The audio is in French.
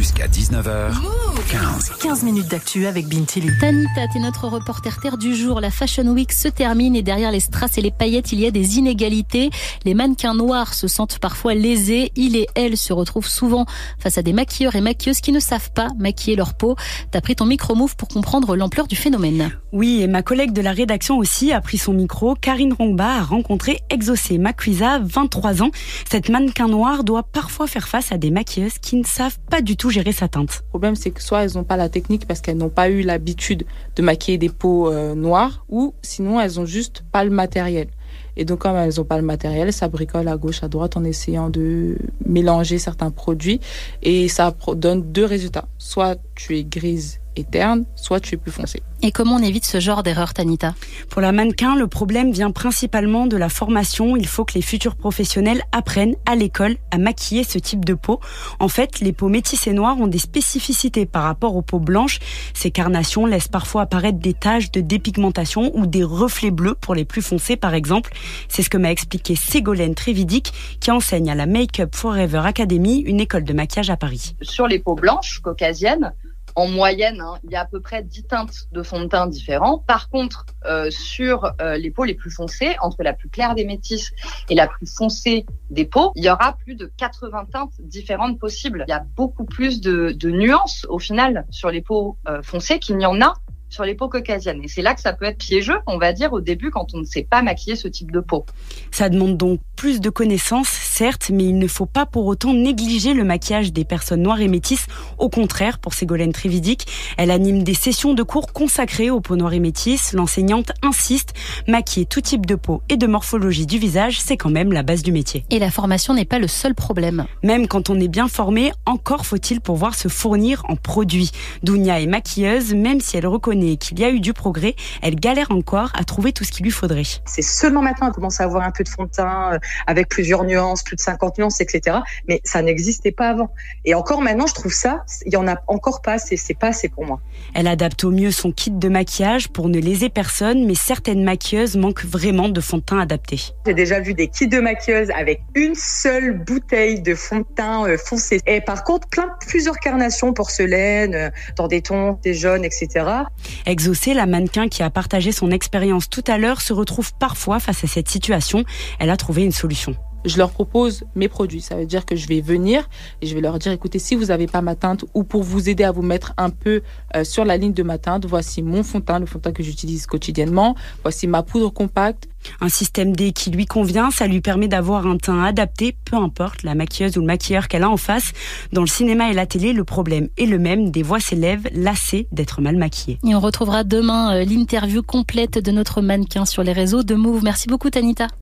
Jusqu'à 19h, 15. 15 minutes d'actu avec Bintili. Tanita, t'es notre reporter terre du jour. La Fashion Week se termine et derrière les strass et les paillettes, il y a des inégalités. Les mannequins noirs se sentent parfois lésés. Il et elle se retrouvent souvent face à des maquilleurs et maquilleuses qui ne savent pas maquiller leur peau. T'as pris ton micro-move pour comprendre l'ampleur du phénomène. Oui, et ma collègue de la rédaction aussi a pris son micro. Karine Rongba a rencontré Exaucé Macuisa, 23 ans. Cette mannequin noire doit parfois faire face à des maquilleuses qui ne savent pas du tout gérer sa teinte. Le problème, c'est que soit elles n'ont pas la technique parce qu'elles n'ont pas eu l'habitude de maquiller des peaux euh, noires, ou sinon elles ont juste pas le matériel. Et donc, comme elles n'ont pas le matériel, ça bricole à gauche, à droite en essayant de mélanger certains produits. Et ça donne deux résultats. Soit tu es grise et terne, soit tu es plus foncé. Et comment on évite ce genre d'erreur, Tanita? Pour la mannequin, le problème vient principalement de la formation. Il faut que les futurs professionnels apprennent à l'école à maquiller ce type de peau. En fait, les peaux métisses et noires ont des spécificités par rapport aux peaux blanches. Ces carnations laissent parfois apparaître des taches de dépigmentation ou des reflets bleus pour les plus foncés, par exemple. C'est ce que m'a expliqué Ségolène Trévidic, qui enseigne à la Make-up Forever Academy, une école de maquillage à Paris. Sur les peaux blanches caucasiennes, en moyenne, hein, il y a à peu près 10 teintes de fond de teint différents. Par contre, euh, sur euh, les peaux les plus foncées, entre la plus claire des métisses et la plus foncée des peaux, il y aura plus de 80 teintes différentes possibles. Il y a beaucoup plus de, nuances au final sur les peaux euh, foncées qu'il n'y en a sur les peaux caucasiennes. Et c'est là que ça peut être piégeux, on va dire, au début, quand on ne sait pas maquiller ce type de peau. Ça demande donc plus de connaissances, certes, mais il ne faut pas pour autant négliger le maquillage des personnes noires et métisses. Au contraire, pour Ségolène Trévidic, elle anime des sessions de cours consacrées aux peaux noires et métisses. L'enseignante insiste, maquiller tout type de peau et de morphologie du visage, c'est quand même la base du métier. Et la formation n'est pas le seul problème. Même quand on est bien formé, encore faut-il pouvoir se fournir en produits. Dounia est maquilleuse, même si elle reconnaît qu'il y a eu du progrès, elle galère encore à trouver tout ce qu'il lui faudrait. C'est seulement maintenant qu'elle commence à avoir un peu de fond de teint euh, avec plusieurs nuances, plus de 50 nuances, etc. Mais ça n'existait pas avant. Et encore maintenant, je trouve ça, il y en a encore pas assez, c'est pas assez pour moi. Elle adapte au mieux son kit de maquillage pour ne léser personne, mais certaines maquilleuses manquent vraiment de fond de teint adapté. J'ai déjà vu des kits de maquilleuses avec une seule bouteille de fond de teint euh, foncé. Et par contre, plein plusieurs carnations porcelaine, euh, dans des tons, des jaunes, etc. Exaucée, la mannequin qui a partagé son expérience tout à l'heure se retrouve parfois face à cette situation. Elle a trouvé une solution je leur propose mes produits. Ça veut dire que je vais venir et je vais leur dire, écoutez, si vous n'avez pas ma teinte ou pour vous aider à vous mettre un peu euh, sur la ligne de ma teinte, voici mon fond de teint, le fond de teint que j'utilise quotidiennement. Voici ma poudre compacte. Un système D qui lui convient, ça lui permet d'avoir un teint adapté, peu importe la maquilleuse ou le maquilleur qu'elle a en face. Dans le cinéma et la télé, le problème est le même, des voix s'élèvent, lassées d'être mal maquillées. Et on retrouvera demain euh, l'interview complète de notre mannequin sur les réseaux de Move. Merci beaucoup Tanita.